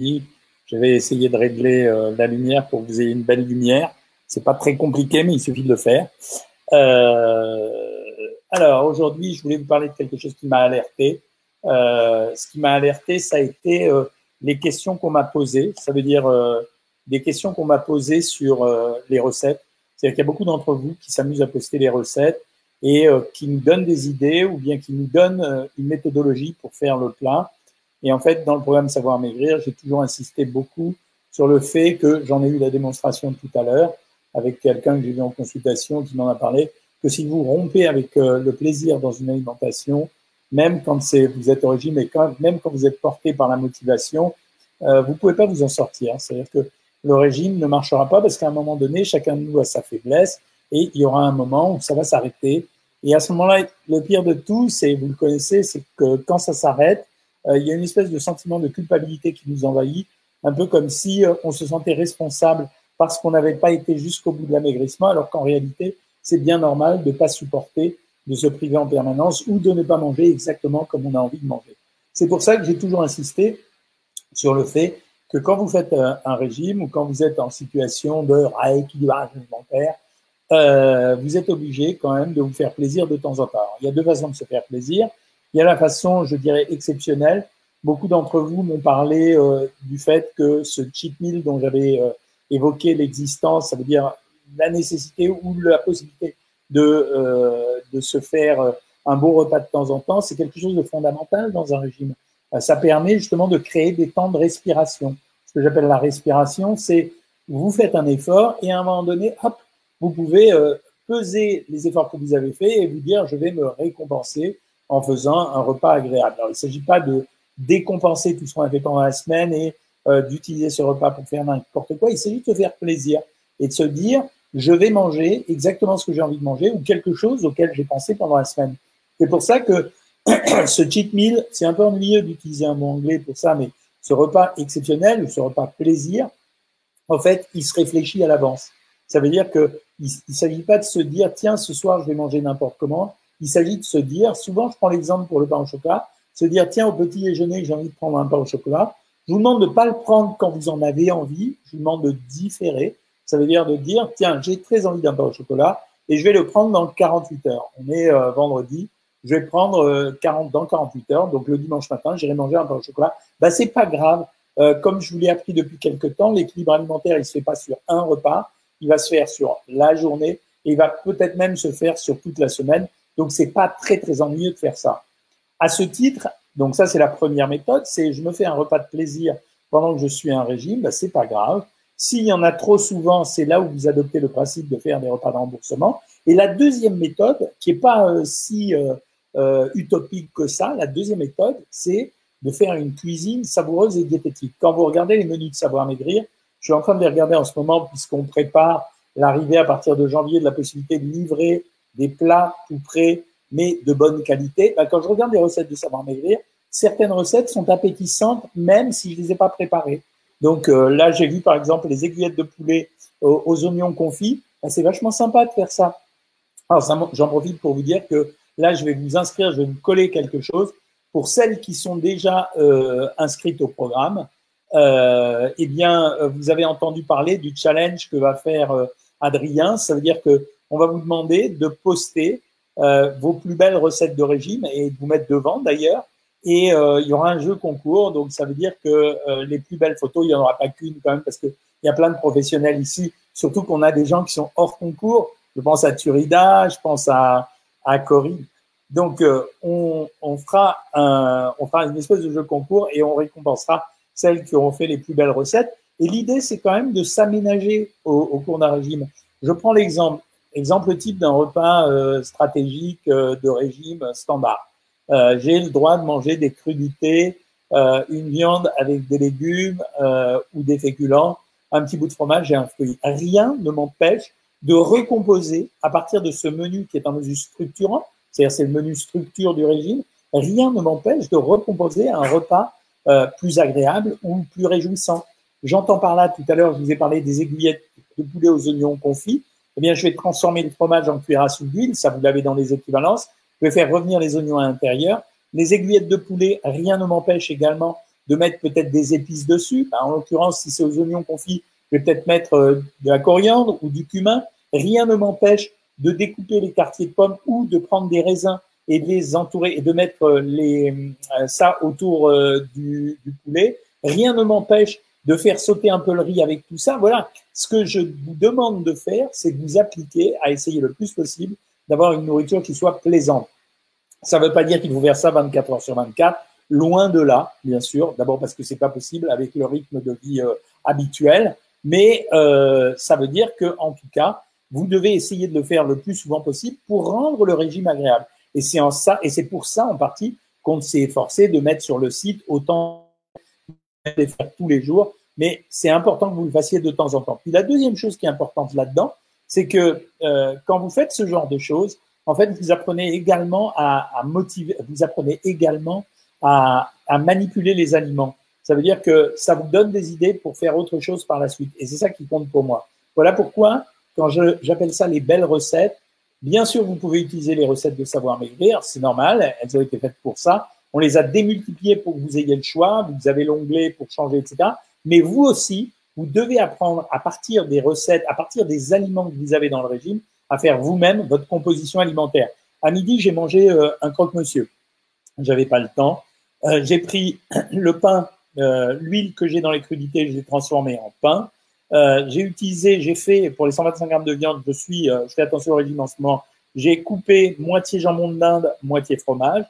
Je vais essayer de régler euh, la lumière pour que vous ayez une belle lumière. C'est pas très compliqué, mais il suffit de le faire. Euh, alors aujourd'hui, je voulais vous parler de quelque chose qui m'a alerté. Euh, ce qui m'a alerté, ça a été euh, les questions qu'on m'a posées. Ça veut dire euh, des questions qu'on m'a posées sur les recettes. C'est-à-dire qu'il y a beaucoup d'entre vous qui s'amusent à poster les recettes et qui nous donnent des idées ou bien qui nous donnent une méthodologie pour faire le plat. Et en fait, dans le programme Savoir Maigrir, j'ai toujours insisté beaucoup sur le fait que j'en ai eu la démonstration tout à l'heure avec quelqu'un que j'ai vu en consultation qui m'en a parlé, que si vous rompez avec le plaisir dans une alimentation, même quand c'est, vous êtes au régime et quand, même quand vous êtes porté par la motivation, euh, vous pouvez pas vous en sortir. C'est-à-dire que le régime ne marchera pas parce qu'à un moment donné, chacun de nous a sa faiblesse et il y aura un moment où ça va s'arrêter. Et à ce moment-là, le pire de tout, c'est, vous le connaissez, c'est que quand ça s'arrête, euh, il y a une espèce de sentiment de culpabilité qui nous envahit, un peu comme si euh, on se sentait responsable parce qu'on n'avait pas été jusqu'au bout de l'amaigrissement, alors qu'en réalité, c'est bien normal de ne pas supporter de se priver en permanence ou de ne pas manger exactement comme on a envie de manger. C'est pour ça que j'ai toujours insisté sur le fait que quand vous faites un, régime ou quand vous êtes en situation de rééquilibrage alimentaire, euh, vous êtes obligé quand même de vous faire plaisir de temps en temps. il y a deux façons de se faire plaisir. Il y a la façon, je dirais, exceptionnelle. Beaucoup d'entre vous m'ont parlé euh, du fait que ce cheat meal dont j'avais euh, évoqué l'existence, ça veut dire la nécessité ou la possibilité de, euh, de se faire euh, un beau repas de temps en temps, c'est quelque chose de fondamental dans un régime. Ça permet justement de créer des temps de respiration. Ce que j'appelle la respiration, c'est vous faites un effort et à un moment donné, hop, vous pouvez peser les efforts que vous avez faits et vous dire je vais me récompenser en faisant un repas agréable. Alors, il ne s'agit pas de décompenser tout ce qu'on a fait pendant la semaine et d'utiliser ce repas pour faire n'importe quoi. Il s'agit de se faire plaisir et de se dire je vais manger exactement ce que j'ai envie de manger ou quelque chose auquel j'ai pensé pendant la semaine. C'est pour ça que ce cheat meal, c'est un peu ennuyeux d'utiliser un mot anglais pour ça, mais ce repas exceptionnel ou ce repas plaisir, en fait, il se réfléchit à l'avance. Ça veut dire que il, il s'agit pas de se dire tiens ce soir je vais manger n'importe comment. Il s'agit de se dire souvent je prends l'exemple pour le pain au chocolat, se dire tiens au petit déjeuner j'ai envie de prendre un pain au chocolat. Je vous demande de pas le prendre quand vous en avez envie. Je vous demande de différer. Ça veut dire de dire, tiens, j'ai très envie d'un pain au chocolat et je vais le prendre dans 48 heures. On est euh, vendredi, je vais prendre 40 euh, dans 48 heures, donc le dimanche matin, j'irai manger un pain au chocolat. Bah c'est pas grave. Euh, comme je vous l'ai appris depuis quelques temps, l'équilibre alimentaire, il se fait pas sur un repas, il va se faire sur la journée et il va peut-être même se faire sur toute la semaine. Donc c'est pas très très ennuyeux de faire ça. À ce titre, donc ça c'est la première méthode, c'est je me fais un repas de plaisir pendant que je suis un régime, bah, c'est pas grave. S'il y en a trop souvent, c'est là où vous adoptez le principe de faire des repas de remboursement. Et la deuxième méthode, qui est pas euh, si euh, euh, utopique que ça, la deuxième méthode, c'est de faire une cuisine savoureuse et diététique. Quand vous regardez les menus de Savoir Maigrir, je suis en train de les regarder en ce moment puisqu'on prépare l'arrivée à partir de janvier de la possibilité de livrer des plats tout prêts, mais de bonne qualité. Ben, quand je regarde les recettes de Savoir Maigrir, certaines recettes sont appétissantes même si je les ai pas préparées. Donc euh, là, j'ai vu par exemple les aiguillettes de poulet aux, oignons confits. Ben, c'est vachement sympa de faire ça. Alors j'en profite pour vous dire que là, je vais vous inscrire, je vais vous coller quelque chose. Pour celles qui sont déjà euh, inscrites au programme, euh, eh bien, vous avez entendu parler du challenge que va faire Adrien. Ça veut dire que on va vous demander de poster vos plus belles recettes de régime et de vous mettre devant d'ailleurs et euh, il y aura un jeu concours, donc ça veut dire que euh, les plus belles photos, il n'y en aura pas qu'une quand même, parce qu'il y a plein de professionnels ici, surtout qu'on a des gens qui sont hors concours. Je pense à Turida, je pense à, à Corinne. Donc, euh, on, on, fera un, on fera une espèce de jeu concours et on récompensera celles qui auront fait les plus belles recettes. Et l'idée, c'est quand même de s'aménager au, au, cours d'un régime. Je prends l'exemple, exemple type d'un repas stratégique de régime standard euh, j'ai le droit de manger des crudités, euh, une viande avec des légumes euh, ou des féculents, un petit bout de fromage et un fruit. Rien ne m'empêche de recomposer à partir de ce menu qui est un menu structurant, c'est-à-dire c'est le menu structure du régime, rien ne m'empêche de recomposer un repas euh, plus agréable ou plus réjouissant. J'entends par là, tout à l'heure, je vous ai parlé des aiguillettes de poulet aux oignons confits. Eh bien, je vais transformer le fromage en à soupe d'huile, ça vous l'avez dans les équivalences. Je vais faire revenir les oignons à l'intérieur. Les aiguillettes de poulet, rien ne m'empêche également de mettre peut-être des épices dessus. En l'occurrence, si c'est aux oignons confits, je vais peut-être mettre euh, de la coriandre ou du cumin. Rien ne m'empêche de découper les quartiers de pommes ou de prendre des raisins et de les entourer et de mettre euh, les, euh, ça autour du poulet. Rien ne m'empêche de faire sauter un peu le riz avec tout ça. Voilà, ce que je vous demande de faire, c'est de vous appliquer à essayer le plus possible d'avoir une nourriture qui soit plaisante. Ça ne veut pas dire qu'il faut faire ça 24 heures sur 24, loin de là, bien sûr. D'abord parce que c'est pas possible avec le rythme de vie euh, habituel, mais euh, ça veut dire que en tout cas, vous devez essayer de le faire le plus souvent possible pour rendre le régime agréable. Et c'est en ça, et c'est pour ça en partie qu'on s'est efforcé de mettre sur le site autant de faire tous les jours, mais c'est important que vous le fassiez de temps en temps. Puis la deuxième chose qui est importante là-dedans, c'est que euh, quand vous faites ce genre de choses, en fait, vous apprenez également à, à motiver, vous apprenez également à, à, manipuler les aliments. Ça veut dire que ça vous donne des idées pour faire autre chose par la suite. Et c'est ça qui compte pour moi. Voilà pourquoi, quand j'appelle ça les belles recettes, bien sûr, vous pouvez utiliser les recettes de savoir maigrir, c'est normal, elles ont été faites pour ça. On les a démultipliées pour que vous ayez le choix, vous avez l'onglet pour changer, etc. Mais vous aussi, vous devez apprendre à partir des recettes, à partir des aliments que vous avez dans le régime, à faire vous-même votre composition alimentaire. À midi, j'ai mangé euh, un croque-monsieur. J'avais pas le temps. Euh, j'ai pris le pain, euh, l'huile que j'ai dans les crudités, je l'ai transformée en pain. j'ai utilisé, j'ai fait pour les 125 grammes de viande, je suis, je fais attention au régime en ce moment. J'ai coupé moitié jambon d'Inde, moitié fromage.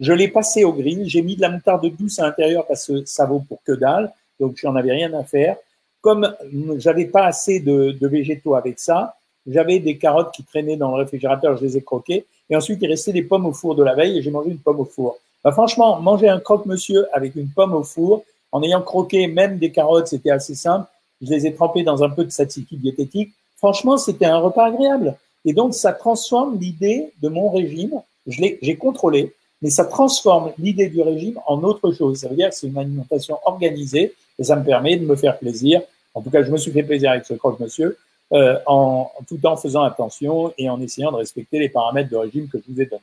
Je l'ai passé au grill. J'ai mis de la moutarde douce à l'intérieur parce que ça vaut pour que dalle. Donc, j'en avais rien à faire. Comme j'avais pas assez de, végétaux avec ça, j'avais des carottes qui traînaient dans le réfrigérateur, je les ai croquées. Et ensuite, il restait des pommes au four de la veille et j'ai mangé une pomme au four. Bah, franchement, manger un croque-monsieur avec une pomme au four, en ayant croqué même des carottes, c'était assez simple. Je les ai trempées dans un peu de tzatziki diététique. Franchement, c'était un repas agréable. Et donc, ça transforme l'idée de mon régime. Je l'ai, j'ai contrôlé, mais ça transforme l'idée du régime en autre chose. Ça veut dire que c'est une alimentation organisée et ça me permet de me faire plaisir. En tout cas, je me suis fait plaisir avec ce croque-monsieur euh, en, tout en faisant attention et en essayant de respecter les paramètres de régime que je vous ai donnés.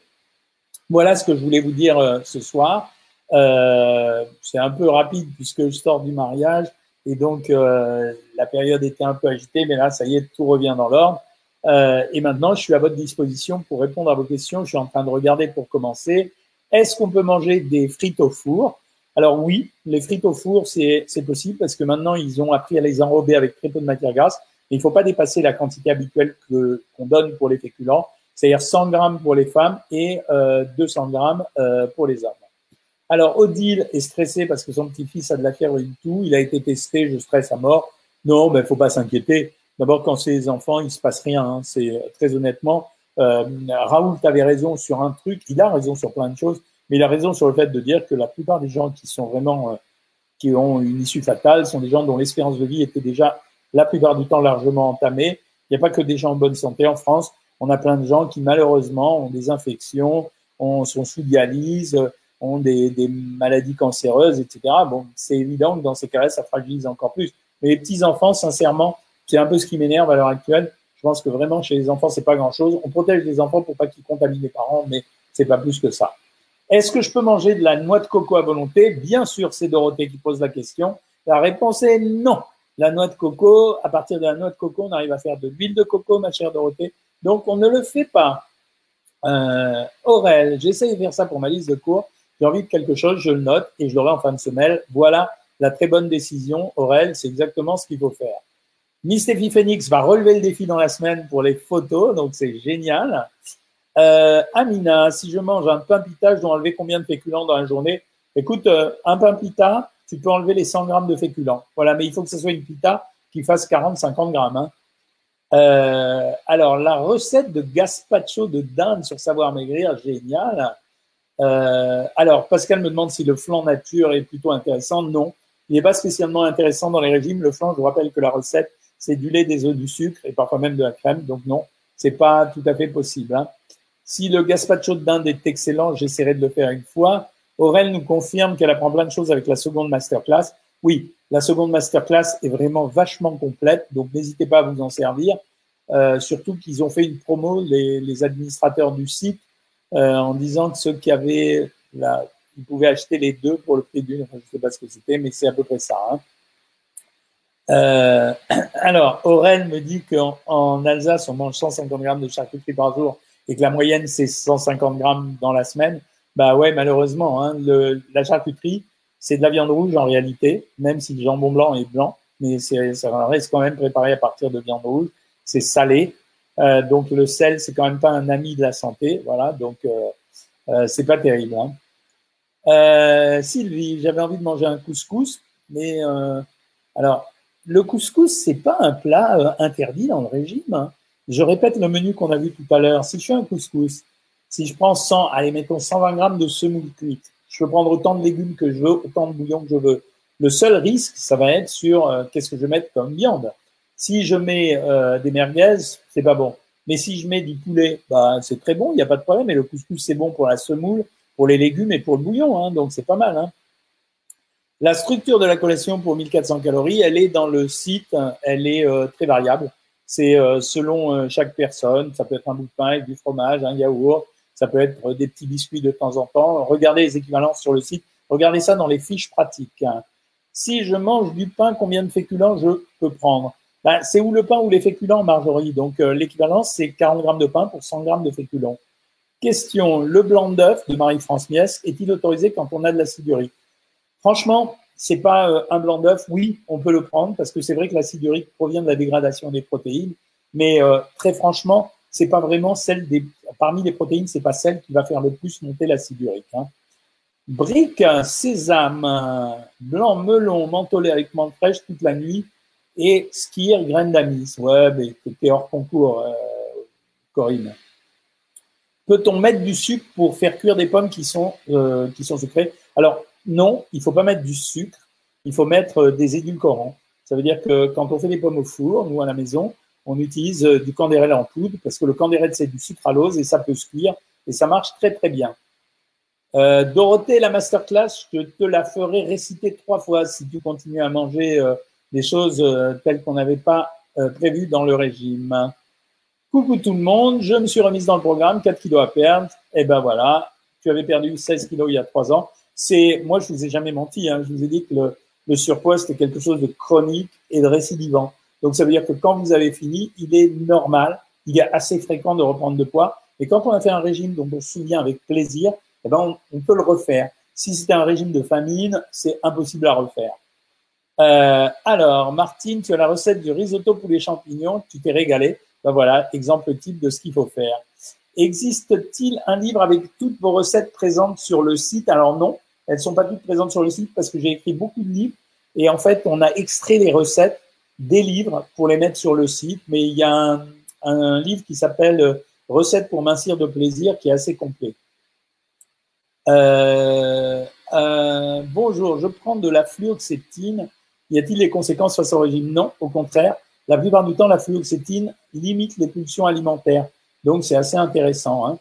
Voilà ce que je voulais vous dire euh, ce soir. Euh, c'est un peu rapide puisque je sors du mariage et donc euh, la période était un peu agitée, mais là, ça y est, tout revient dans l'ordre. Euh, et maintenant, je suis à votre disposition pour répondre à vos questions. Je suis en train de regarder pour commencer. Est-ce qu'on peut manger des frites au four? Alors oui, les frites au four, c'est possible parce que maintenant, ils ont appris à les enrober avec très peu de matière grasse. Mais il ne faut pas dépasser la quantité habituelle qu'on donne pour les féculents, c'est-à-dire 100 grammes pour les femmes et euh, 200 grammes euh, pour les hommes. Alors, Odile est stressé parce que son petit-fils a de la fièvre du tout. Il a été testé, je stresse à mort. Non, il faut pas s'inquiéter. D'abord, quand c'est les enfants, il se passe rien. Hein. C'est très honnêtement. Euh, Raoul, tu avais raison sur un truc. Il a raison sur plein de choses, mais il a raison sur le fait de dire que la plupart des gens qui sont vraiment, euh, qui ont une issue fatale, sont des gens dont l'espérance de vie était déjà la plupart du temps largement entamée. Il n'y a pas que des gens en bonne santé en France. On a plein de gens qui malheureusement ont des infections, ont, sont sous dialyse, ont des, des maladies cancéreuses, etc. Bon, c'est évident que dans ces cas-là, ça fragilise encore plus. Mais les petits enfants, sincèrement, c'est un peu ce qui m'énerve à l'heure actuelle. Je pense que vraiment chez les enfants, c'est pas grand-chose. On protège les enfants pour pas qu'ils contaminent les parents, mais c'est pas plus que ça. Est-ce que je peux manger de la noix de coco à volonté? Bien sûr, c'est Dorothée qui pose la question. La réponse est non. La noix de coco, à partir de la noix de coco, on arrive à faire de l'huile de coco, ma chère Dorothée. Donc, on ne le fait pas. Euh, Aurel, j'essaie de faire ça pour ma liste de cours. J'ai envie de quelque chose, je le note et je l'aurai en fin de semaine. Voilà la très bonne décision. Aurel, c'est exactement ce qu'il faut faire. Miss Steffi Phoenix va relever le défi dans la semaine pour les photos, donc c'est génial. Euh, Amina, si je mange un pain pita, je dois enlever combien de féculents dans la journée? Écoute, euh, un pain pita, tu peux enlever les 100 grammes de féculents. Voilà, mais il faut que ce soit une pita qui fasse 40-50 grammes. Hein. Euh, alors, la recette de gazpacho de dinde sur Savoir Maigrir, génial. Alors, Pascal me demande si le flan nature est plutôt intéressant. Non, il n'est pas spécialement intéressant dans les régimes. Le flan, je vous rappelle que la recette, c'est du lait, des œufs, du sucre et parfois même de la crème. Donc non, c'est pas tout à fait possible. Hein. Si le gazpacho de dinde est excellent, j'essaierai de le faire une fois. Aurel nous confirme qu'elle apprend plein de choses avec la seconde masterclass. Oui, la seconde masterclass est vraiment vachement complète, donc n'hésitez pas à vous en servir. Euh, surtout qu'ils ont fait une promo, les, les administrateurs du site, euh, en disant que ceux qui avaient la, Ils pouvaient acheter les deux pour le prix d'une. Enfin, je ne sais pas ce que c'était, mais c'est à peu près ça. Hein. Euh, alors, Aurel me dit qu'en en Alsace, on mange 150 grammes de charcuterie par jour et que la moyenne, c'est 150 grammes dans la semaine. Bah ouais, malheureusement, hein, le, la charcuterie, c'est de la viande rouge en réalité, même si le jambon blanc est blanc, mais c'est, ça reste quand même préparé à partir de viande rouge. C'est salé, euh, donc le sel, c'est quand même pas un ami de la santé, voilà. Donc euh, euh c'est pas terrible. Hein. Euh, Sylvie, j'avais envie de manger un couscous, mais euh, alors le couscous, c'est pas un plat interdit dans le régime. Hein. Je répète le menu qu'on a vu tout à l'heure. Si je fais un couscous, si je prends 100, allez, mettons 120 grammes de semoule cuite, je peux prendre autant de légumes que je veux, autant de bouillon que je veux. Le seul risque, ça va être sur euh, qu'est-ce que je vais mettre comme viande. Si je mets euh, des merguez, c'est pas bon. Mais si je mets du poulet, bah, c'est très bon, il n'y a pas de problème. Et le couscous, c'est bon pour la semoule, pour les légumes et pour le bouillon. Hein, donc, c'est pas mal. Hein. La structure de la collation pour 1400 calories, elle est dans le site, elle est euh, très variable. C'est selon chaque personne. Ça peut être un bout de pain avec du fromage, un yaourt, ça peut être des petits biscuits de temps en temps. Regardez les équivalences sur le site. Regardez ça dans les fiches pratiques. Hein. Si je mange du pain, combien de féculents je peux prendre? Ben, C'est ou le pain ou les féculents, Marjorie. Donc euh, l'équivalence, c'est 40 grammes de pain pour 100 grammes de féculents. Question, le blanc d'œuf de Marie-France Miès est-il autorisé quand on a de l'acide urique Franchement, c'est pas euh, un blanc d'œuf. Oui, on peut le prendre parce que c'est vrai que l'acide urique provient de la dégradation des protéines. Mais euh, très franchement, c'est pas vraiment celle des parmi les protéines, c'est pas celle qui va faire le plus monter l'acide urique. Hein. Brique, sésame, blanc, melon, mentholé avec menthe fraîche toute la nuit et skir, graines d'amis. Ouais, mais c'était hors concours, euh, Corinne. Peut-on mettre du sucre pour faire cuire des pommes qui sont, qui sont sucrées? Alors, non, il faut pas mettre du sucre, il faut mettre euh, des édulcorants. Ça veut dire que quand on fait des pommes au four, nous à la maison, on utilise euh, du candérel en poudre parce que le candérel, c'est du sucralose et ça peut se cuire et ça marche très, très bien. Euh, Dorothée, la masterclass, je te la ferai réciter trois fois si tu continues à manger des choses telles qu'on n'avait pas prévues dans le régime. Coucou tout le monde, je me suis remise dans le programme, 4 kilos à perdre. Et eh ben voilà, tu avais perdu 16 kilos il y a trois ans. C'est, moi, je vous ai jamais menti. Hein, je vous ai dit que le, le surpoids c'était quelque chose de chronique et de récidivant. Donc ça veut dire que quand vous avez fini, il est normal, il est assez fréquent de reprendre de poids. Et quand on a fait un régime dont on se souvient avec plaisir, eh ben on, peut le refaire. Si c'était un régime de famine, c'est impossible à refaire. Euh, alors, Martine, tu as la recette du risotto poulet champignons, tu t'es régalé. Ben voilà, exemple type de ce qu'il faut faire. Existe-t-il un livre avec toutes vos recettes présentes sur le site? Alors non, elles sont pas toutes présentes sur le site parce que j'ai écrit beaucoup de livres et en fait, on a extrait les recettes des livres pour les mettre sur le site, mais il y a un, livre qui s'appelle euh, Recettes pour mincir de plaisir qui est assez complet. Euh, euh, bonjour, je prends de la fluoxétine. Y a-t-il des conséquences face au régime? Non, au contraire. La plupart du temps, la fluoxétine limite les pulsions alimentaires. Donc, c'est assez intéressant. Hein.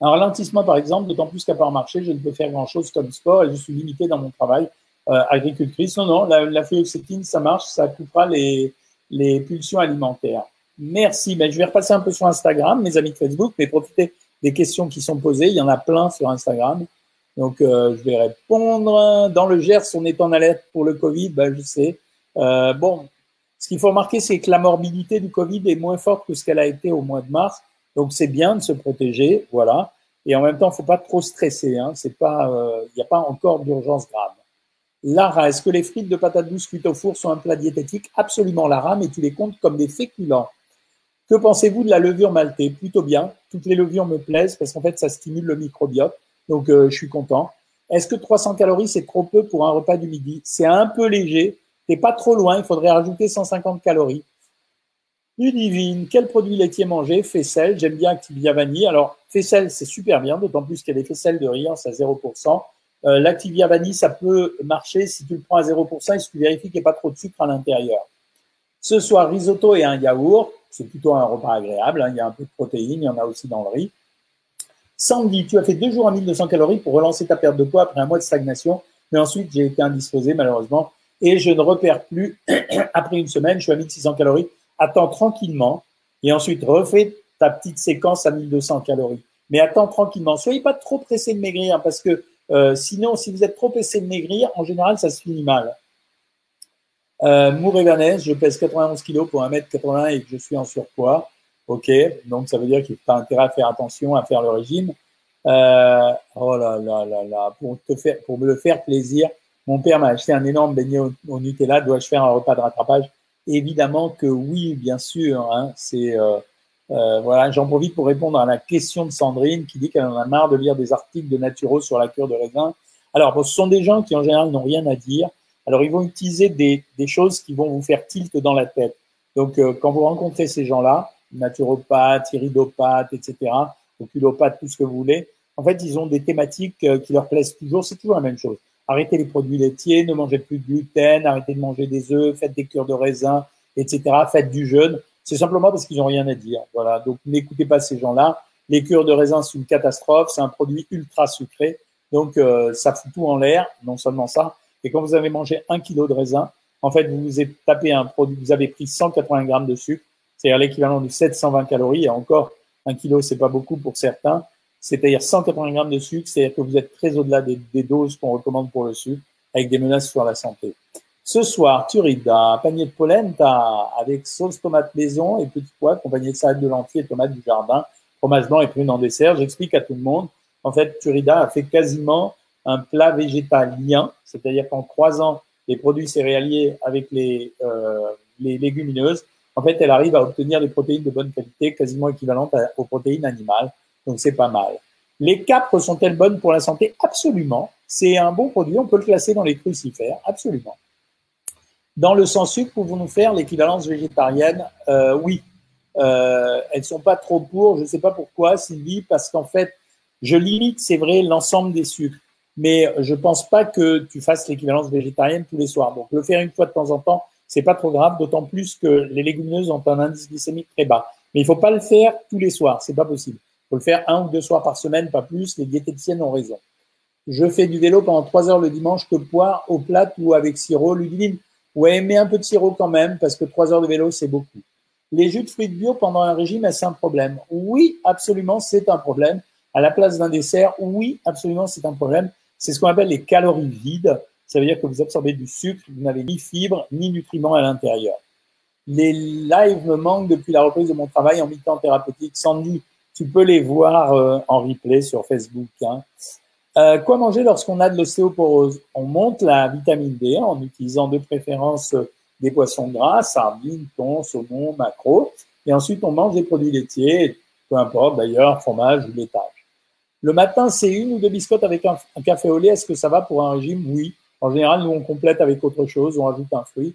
Un ralentissement, par exemple, d'autant plus qu'à part marcher, je ne peux faire grand-chose comme sport et je suis limité dans mon travail euh, agricultrice. Non, non, la, la fluoxétine, ça marche, ça coupera les, les pulsions alimentaires. Merci. Ben, je vais repasser un peu sur Instagram, mes amis de Facebook, mais profitez des questions qui sont posées. Il y en a plein sur Instagram. Donc, euh, je vais répondre. Dans le Gers, on est en alerte pour le Covid, ben, je sais. Euh, bon, ce qu'il faut remarquer, c'est que la morbidité du Covid est moins forte que ce qu'elle a été au mois de mars. Donc, c'est bien de se protéger, voilà. Et en même temps, il faut pas trop stresser. Hein. C'est pas, euh, il n'y a pas encore d'urgence grave. Lara, est-ce que les frites de patates douces cuites au four sont un plat diététique? Absolument, Lara, mais tu les comptes comme des féculents. Que pensez-vous de la levure maltée? Plutôt bien. Toutes les levures me plaisent parce qu'en fait, ça stimule le microbiote. Donc, euh, je suis content. Est-ce que 300 calories, c'est trop peu pour un repas du midi? C'est un peu léger. T'es pas trop loin. Il faudrait rajouter 150 calories. Ludivine, quel produit laitier manger? Faisselle, j'aime bien Activia Vanille. Alors, Faisselle, c'est super bien, d'autant plus qu'il y a des faisselles de riz, c'est à 0%. Euh, L'Activia Vanille, ça peut marcher si tu le prends à 0% et si tu vérifies qu'il n'y a pas trop de sucre à l'intérieur. Ce soir, risotto et un yaourt, c'est plutôt un repas agréable. Hein. il y a un peu de protéines, il y en a aussi dans le riz. Sandy, tu as fait deux jours à 1200 calories pour relancer ta perte de poids après un mois de stagnation, mais ensuite j'ai été indisposé malheureusement et je ne repère plus. après une semaine, je suis à 1600 calories. Attends tranquillement et ensuite refais ta petite séquence à 1200 calories. Mais attends tranquillement. Soyez pas trop pressé de maigrir parce que Euh, sinon, si vous êtes trop essayé de maigrir, en général, ça se finit mal. Euh, Mour je pèse 91 kg pour 1m80 et je suis en surpoids. Ok, donc ça veut dire qu'il faut intérêt à faire attention à faire le régime. Euh, oh là là là là, pour te faire, pour me le faire plaisir, mon père m'a acheté un énorme beignet au, Nutella. Dois-je faire un repas de rattrapage? Évidemment que oui, bien sûr. Hein, c'est euh, euh, voilà, j'en profite pour répondre à la question de Sandrine qui dit qu'elle en a marre de lire des articles de naturaux sur la cure de raisin. Alors, ce sont des gens qui en général n'ont rien à dire. Alors, ils vont utiliser des, des, choses qui vont vous faire tilt dans la tête. Donc, euh, quand vous rencontrez ces gens-là, naturopathes, iridopathes, etc., oculopathes, tout ce que vous voulez, en fait, ils ont des thématiques euh, qui leur plaisent toujours. C'est toujours la même chose. Arrêtez les produits laitiers, ne mangez plus de gluten, arrêtez de manger des œufs, faites des cures de raisin, etc. Faites du jeûne. C'est simplement parce qu'ils n'ont rien à dire. Voilà. Donc n'écoutez pas ces gens-là. Les cures de raisin, c'est une catastrophe. C'est un produit ultra sucré. Donc euh, ça fout tout en l'air. Non seulement ça. Et quand vous avez mangé un kilo de raisin, en fait, vous vous êtes tapé un produit, vous avez pris 180 grammes de sucre, c'est-à-dire l'équivalent de 720 calories. Et encore, un kilo, c'est pas beaucoup pour certains. C'est-à-dire 180 grammes de sucre, c'est-à-dire que vous êtes très au-delà des, doses qu'on recommande pour le sucre, avec des menaces sur la santé. Ce soir, Turida, panier de pollen, as, avec sauce tomate maison et petit pois, accompagné de salade de lentilles et tomates du jardin, fromage blanc et prunes en dessert. J'explique à tout le monde. En fait, Turida a fait quasiment un plat végétalien, c'est-à-dire qu'en croisant les produits céréaliers avec les, euh, les légumineuses, en fait, elle arrive à obtenir des protéines de bonne qualité, quasiment équivalentes aux protéines animales. Donc, c'est pas mal. Les capres sont-elles bonnes pour la santé? Absolument. C'est un bon produit. On peut le classer dans les crucifères. Absolument. Dans le sans sucre, pouvons-nous faire l'équivalence végétarienne? Euh, Oui. Euh, elles sont pas trop pour. Je ne sais pas pourquoi, Sylvie, parce qu'en fait, je limite, c'est vrai, l'ensemble des sucres. Mais je pense pas que tu fasses l'équivalence végétarienne tous les soirs. Donc, le faire une fois de temps en temps, c'est pas trop grave, d'autant plus que les légumineuses ont un indice glycémique très bas. Mais il faut pas le faire tous les soirs, c'est pas possible. Il faut le faire un ou deux soirs par semaine, pas plus. Les diététiciennes ont raison. Je fais du vélo pendant trois heures le dimanche, que poire au plat ou avec sirop, ludiline. Ouais, mais un peu de sirop quand même, parce que trois heures de vélo, c'est beaucoup. Les jus de fruits bio pendant un régime, est-ce un problème Oui, absolument, c'est un problème. À la place d'un dessert, oui, absolument, c'est un problème. C'est ce qu'on appelle les calories vides. Ça veut dire que vous absorbez du sucre, vous n'avez ni fibres ni nutriments à l'intérieur. Les lives me manquent depuis la reprise de mon travail en mi-temps thérapeutique. Sandy, tu peux les voir euh, en replay sur Facebook. Hein. Euh, quoi manger lorsqu'on a de l'ostéoporose? On monte la vitamine D en utilisant de préférence euh, des poissons gras, sardines, thon, saumon, maquereau. Et ensuite, on mange des produits laitiers, peu importe d'ailleurs, fromage ou laitage. Le matin, c'est une ou deux biscottes avec un, café au lait. Est-ce que ça va pour un régime? Oui. En général, nous, on complète avec autre chose, on ajoute un fruit.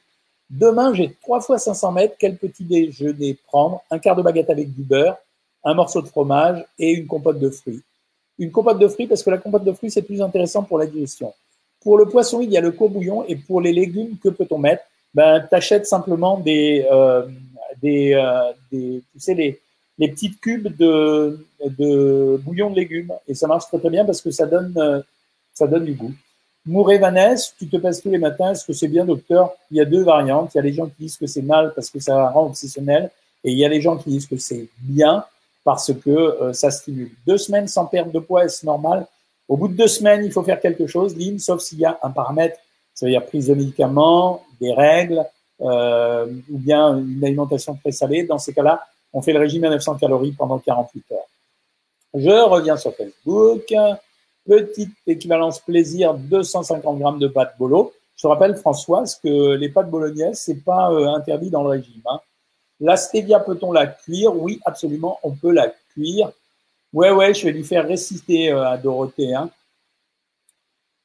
Demain, j'ai trois fois 500 mètres. Quel petit déjeuner prendre? Un quart de baguette avec du beurre, un morceau de fromage et une compote de fruits une compote de fruits parce que la compote de fruits, c'est plus intéressant pour la digestion. Pour le poisson, il y a le courbouillon et pour les légumes, que peut-on mettre? Ben, Tu simplement des, euh, des, euh, des, tu sais, les, les petites cubes de, de bouillon de légumes et ça marche très très bien parce que ça donne, euh, ça donne du goût. Mouret Vanessa, tu te passes tous les matins, est-ce que c'est bien docteur? Il y a deux variantes. Il y a les gens qui disent que c'est mal parce que ça rend obsessionnel et il y a les gens qui disent que c'est bien parce que euh, ça stimule. Deux semaines sans perte de poids, est-ce normal? Au bout de deux semaines, il faut faire quelque chose, sauf s'il y a un paramètre, c'est-à-dire prise de médicaments, des règles, euh, ou bien une alimentation très salée. Dans ces cas-là, on fait le régime à 900 calories pendant 48 heures. Je reviens sur Facebook. Petite équivalence plaisir, 250 grammes de pâtes bolo. Je rappelle, Françoise, que les pâtes bolognaises, c'est pas euh, interdit dans le régime. Hein. La stevia, peut-on la cuire? Oui, absolument, on peut la cuire. Ouais, ouais, je vais lui faire réciter euh, à Dorothée. Hein.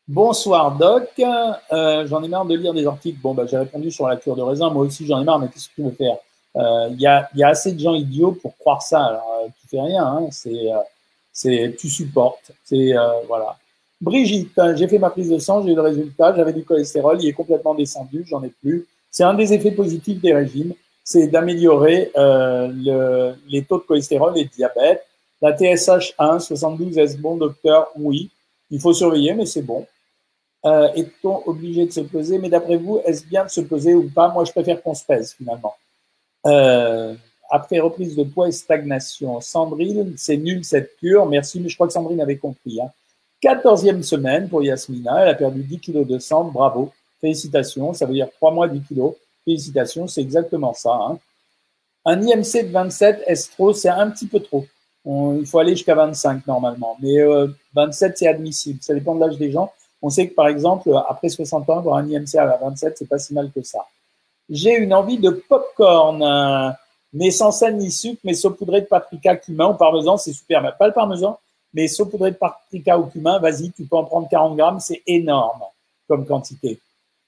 Bonsoir Doc, euh, j'en ai marre de lire des articles. Bon, bah, j'ai répondu sur la cure de raisin, moi aussi j'en ai marre, mais qu'est-ce que tu veux faire? Euh, Il y, a, assez de gens idiots pour croire ça. Tu fais rien, hein, c'est, tu supportes. C'est voilà. Brigitte, j'ai fait ma prise de sang, j'ai eu le résultat, j'avais du cholestérol, il est complètement descendu, j'en ai plus. C'est un des effets positifs des régimes c'est d'améliorer euh, le, les taux de cholestérol et de diabète. La TSH1, 72, est-ce bon, docteur? Oui. Il faut surveiller, mais c'est bon. Euh, Est-on obligé de se peser? Mais d'après vous, est-ce bien de se peser ou pas? Moi, je préfère qu'on se pèse, finalement. Euh, après reprise de poids et stagnation. Sandrine, c'est nul cette cure. Merci, mais je crois que Sandrine avait compris. Hein. 14e semaine pour Yasmina, elle a perdu 10 kilos de sang, bravo, félicitations, ça veut dire 3 mois 10 kilos, félicitations, c'est exactement ça. Hein. Un IMC de 27, est trop? C'est un petit peu trop. il faut aller jusqu'à 25 normalement, mais 27 euh, c'est admissible, ça dépend de l'âge des gens. On sait que par exemple, après 60 ans, avoir un IMC à 27, c'est pas si mal que ça. J'ai une envie de popcorn, euh, mais sans sel ni sucre, mais saupoudré de paprika, cumin ou parmesan, c'est super. Mais pas le parmesan, mais saupoudré de paprika ou cumin, vas-y, tu peux en prendre 40 grammes, c'est énorme comme quantité.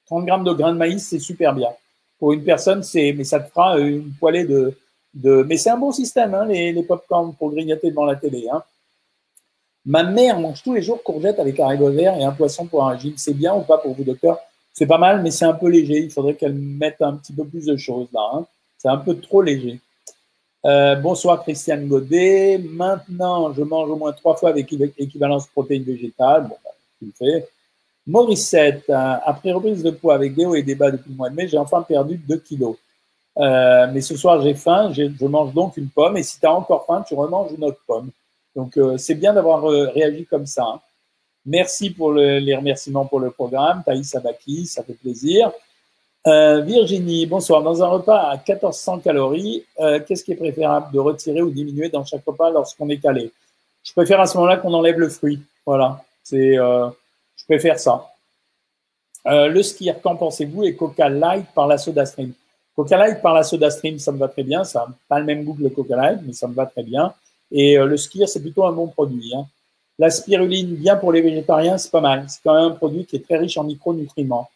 30 grammes de grains de maïs, c'est super bien. Pour une personne, c'est, mais ça te fera une poêlée de, de, mais c'est un bon système, hein, les, les pop-corn pour grignoter devant la télé, hein. Ma mère mange tous les jours courgettes avec un rigot vert et un poisson pour un régime. C'est bien ou pas pour vous, docteur? C'est pas mal, mais c'est un peu léger. Il faudrait qu'elle mette un petit peu plus de choses là. Hein. C'est un peu trop léger. Euh, bonsoir Christiane Godet. Maintenant, je mange au moins trois fois avec équivalence protéines végétales. Bon, bah, tu le fais. Mauricette, euh, après reprise de poids avec hauts et des bas depuis le mois de mai, j'ai enfin perdu 2 kilos. Euh, mais ce soir, j'ai faim, je mange donc une pomme. Et si tu as encore faim, tu remanges une autre pomme. Donc, euh, c'est bien d'avoir réagi comme ça. Hein. Merci pour les remerciements pour le programme. Thaïs Abaki, ça fait plaisir. Virginie, bonsoir. Dans un repas à 1400 calories, qu'est-ce qui est préférable de retirer ou diminuer dans chaque repas lorsqu'on est calé? Je préfère à ce moment-là qu'on enlève le fruit. Voilà. C'est je préfère ça. Euh, le skier, qu'en pensez-vous Et Coca Light par la Soda Stream? Coca Light par la Soda Stream, ça me va très bien. Ça n'a pas le même goût que le Coca Light, mais ça me va très bien. Et euh, le skier, c'est plutôt un bon produit. Hein. La spiruline, bien pour les végétariens, c'est pas mal. C'est quand même un produit qui est très riche en micronutriments.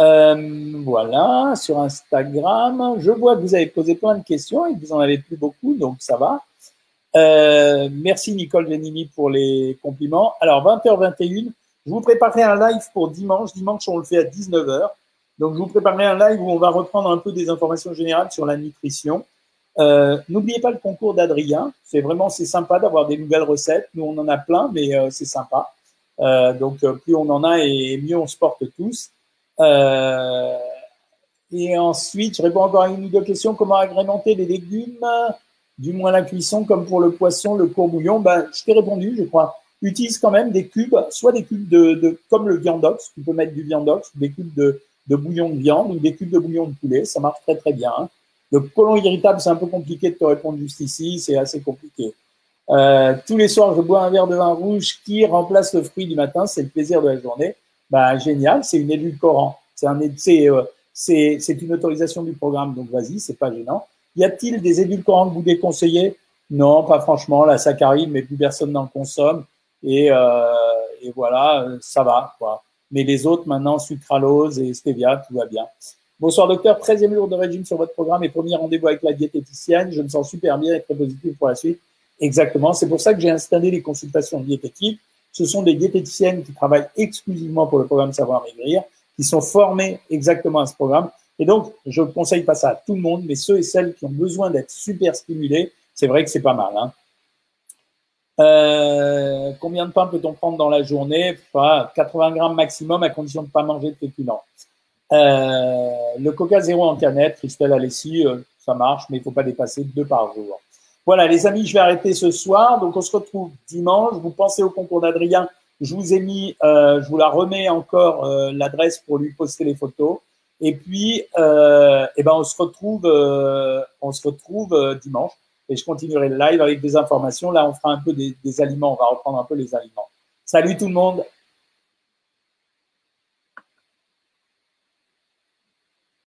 Euh, voilà, sur Instagram, je vois que vous avez posé plein de questions et que vous en avez plus beaucoup, donc ça va. Merci Nicole Genini pour les compliments. Alors 20h21, je vous préparerai un live pour dimanche. Dimanche, on le fait à 19h. Donc, je vous préparerai un live où on va reprendre un peu des informations générales sur la nutrition. Euh, N'oubliez pas le concours d'Adrien. C'est vraiment c'est sympa d'avoir des nouvelles recettes. Nous, on en a plein, mais euh, c'est sympa. Euh, donc, euh, plus on en a et mieux on se porte tous. Euh, et ensuite, je réponds encore à une ou deux questions. Comment agrémenter les légumes, du moins la cuisson, comme pour le poisson, le courbouillon ben, Je t'ai répondu, je crois utilise quand même des cubes, soit des cubes de, de comme le viandox, tu peux mettre du viandox, des cubes de, de, bouillon de viande ou des cubes de bouillon de poulet, ça marche très très bien. Le colon irritable, c'est un peu compliqué de te répondre juste ici, c'est assez compliqué. Euh, tous les soirs, je bois un verre de vin rouge qui remplace le fruit du matin, c'est le plaisir de la journée. Bah, génial, c'est une édulcorant. C'est un, euh, c'est une autorisation du programme, donc vas-y, c'est pas gênant. Y a-t-il des édulcorants que vous déconseillez? Non, pas franchement. La saccharine, mais plus personne n'en consomme. Et, euh, et voilà, ça va. Mais les autres, maintenant, sucralose et stevia, tout va bien. Bonsoir docteur, 13e jour de régime sur votre programme et premier rendez-vous avec la diététicienne. Je me sens super bien et très positif pour la suite. Exactement, c'est pour ça que j'ai installé les consultations diététiques. Ce sont des diététiciennes qui travaillent exclusivement pour le programme Savoir Maigrir, qui sont formées exactement à ce programme. Et donc, je ne conseille pas ça à tout le monde, mais ceux et celles qui ont besoin d'être super stimulés, c'est vrai que c'est pas mal. Hein. Euh, combien de pain peut-on prendre dans la journée? 80 grammes maximum à condition de ne pas manger de féculents. Euh, le coca zéro en canette, Christelle Alessi, euh, ça marche, mais il ne faut pas dépasser deux par jour. Voilà, les amis, je vais arrêter ce soir. Donc, on se retrouve dimanche. Vous pensez au concours d'Adrien Je vous ai mis, euh, je vous la remets encore l'adresse pour lui poster les photos. Et puis, eh ben, on se retrouve, on se retrouve dimanche et je continuerai le live avec des informations. Là, on fera un peu des, des aliments, on va reprendre un peu les aliments. Salut tout le monde